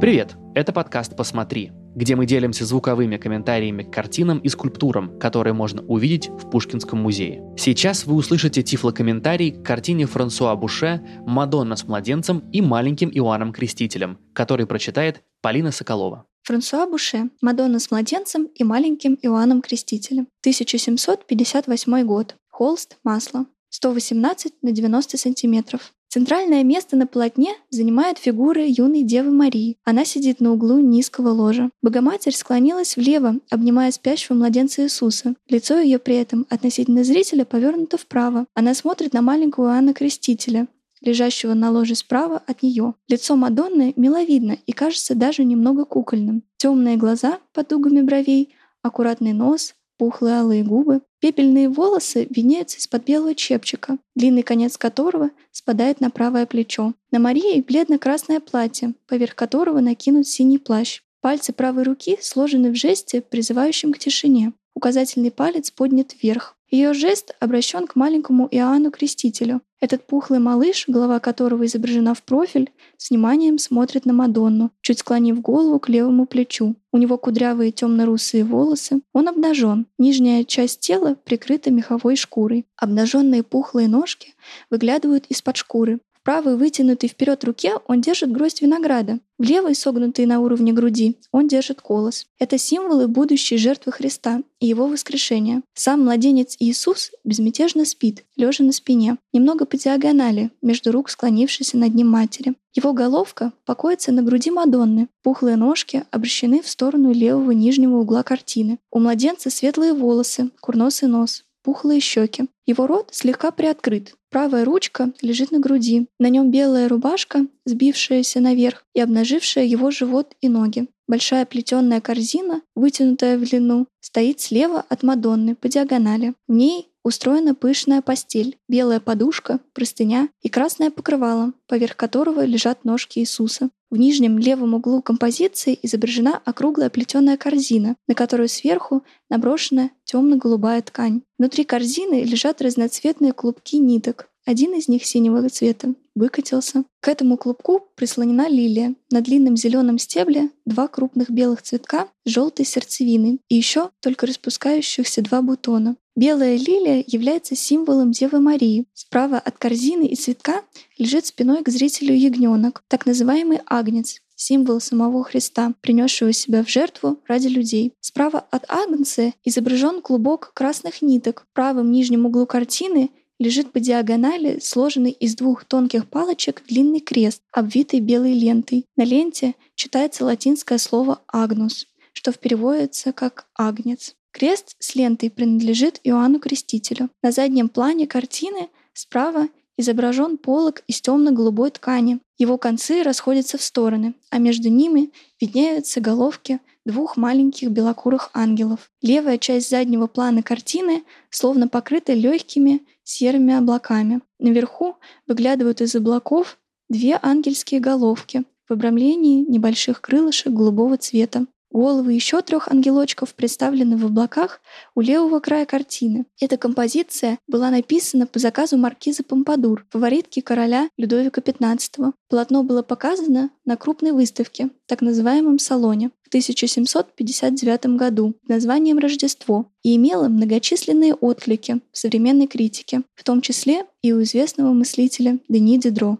Привет! Это подкаст «Посмотри», где мы делимся звуковыми комментариями к картинам и скульптурам, которые можно увидеть в Пушкинском музее. Сейчас вы услышите тифлокомментарий к картине Франсуа Буше «Мадонна с младенцем и маленьким Иоанном Крестителем», который прочитает Полина Соколова. Франсуа Буше «Мадонна с младенцем и маленьким Иоанном Крестителем», 1758 год, холст, масло, 118 на 90 сантиметров. Центральное место на полотне занимает фигура юной Девы Марии. Она сидит на углу низкого ложа. Богоматерь склонилась влево, обнимая спящего младенца Иисуса. Лицо ее при этом относительно зрителя повернуто вправо. Она смотрит на маленького Иоанна Крестителя, лежащего на ложе справа от нее. Лицо Мадонны миловидно и кажется даже немного кукольным. Темные глаза под дугами бровей, аккуратный нос, пухлые алые губы. Пепельные волосы виняются из-под белого чепчика, длинный конец которого спадает на правое плечо. На Марии бледно-красное платье, поверх которого накинут синий плащ. Пальцы правой руки сложены в жесте, призывающем к тишине. Указательный палец поднят вверх. Ее жест обращен к маленькому Иоанну Крестителю. Этот пухлый малыш, голова которого изображена в профиль, с вниманием смотрит на Мадонну, чуть склонив голову к левому плечу. У него кудрявые темно-русые волосы. Он обнажен. Нижняя часть тела прикрыта меховой шкурой. Обнаженные пухлые ножки выглядывают из-под шкуры. Правой вытянутой вперед руке он держит гроздь винограда. В левой, согнутой на уровне груди, он держит колос. Это символы будущей жертвы Христа и его воскрешения. Сам младенец Иисус безмятежно спит, лежа на спине, немного по диагонали, между рук склонившейся над ним матери. Его головка покоится на груди Мадонны. Пухлые ножки обращены в сторону левого нижнего угла картины. У младенца светлые волосы, курносый нос, пухлые щеки. Его рот слегка приоткрыт. Правая ручка лежит на груди. На нем белая рубашка, сбившаяся наверх и обнажившая его живот и ноги. Большая плетеная корзина, вытянутая в длину, стоит слева от Мадонны по диагонали. В ней устроена пышная постель, белая подушка, простыня и красное покрывало, поверх которого лежат ножки Иисуса. В нижнем левом углу композиции изображена округлая плетеная корзина, на которую сверху наброшена темно-голубая ткань. Внутри корзины лежат разноцветные клубки ниток. Один из них синего цвета выкатился. К этому клубку прислонена лилия. На длинном зеленом стебле два крупных белых цветка желтой сердцевиной и еще только распускающихся два бутона. Белая лилия является символом Девы Марии. Справа от корзины и цветка лежит спиной к зрителю ягненок, так называемый агнец, символ самого Христа, принесшего себя в жертву ради людей. Справа от агнца изображен клубок красных ниток. В правом нижнем углу картины лежит по диагонали сложенный из двух тонких палочек длинный крест, обвитый белой лентой. На ленте читается латинское слово «агнус», что переводится как «агнец». Крест с лентой принадлежит Иоанну Крестителю. На заднем плане картины справа изображен полог из темно-голубой ткани. Его концы расходятся в стороны, а между ними виднеются головки двух маленьких белокурых ангелов. Левая часть заднего плана картины словно покрыта легкими серыми облаками. Наверху выглядывают из облаков две ангельские головки в обрамлении небольших крылышек голубого цвета. Головы еще трех ангелочков представлены в облаках у левого края картины. Эта композиция была написана по заказу маркизы Помпадур, фаворитки короля Людовика XV. Полотно было показано на крупной выставке, так называемом салоне, в 1759 году под названием «Рождество» и имело многочисленные отклики в современной критике, в том числе и у известного мыслителя Дени Дидро.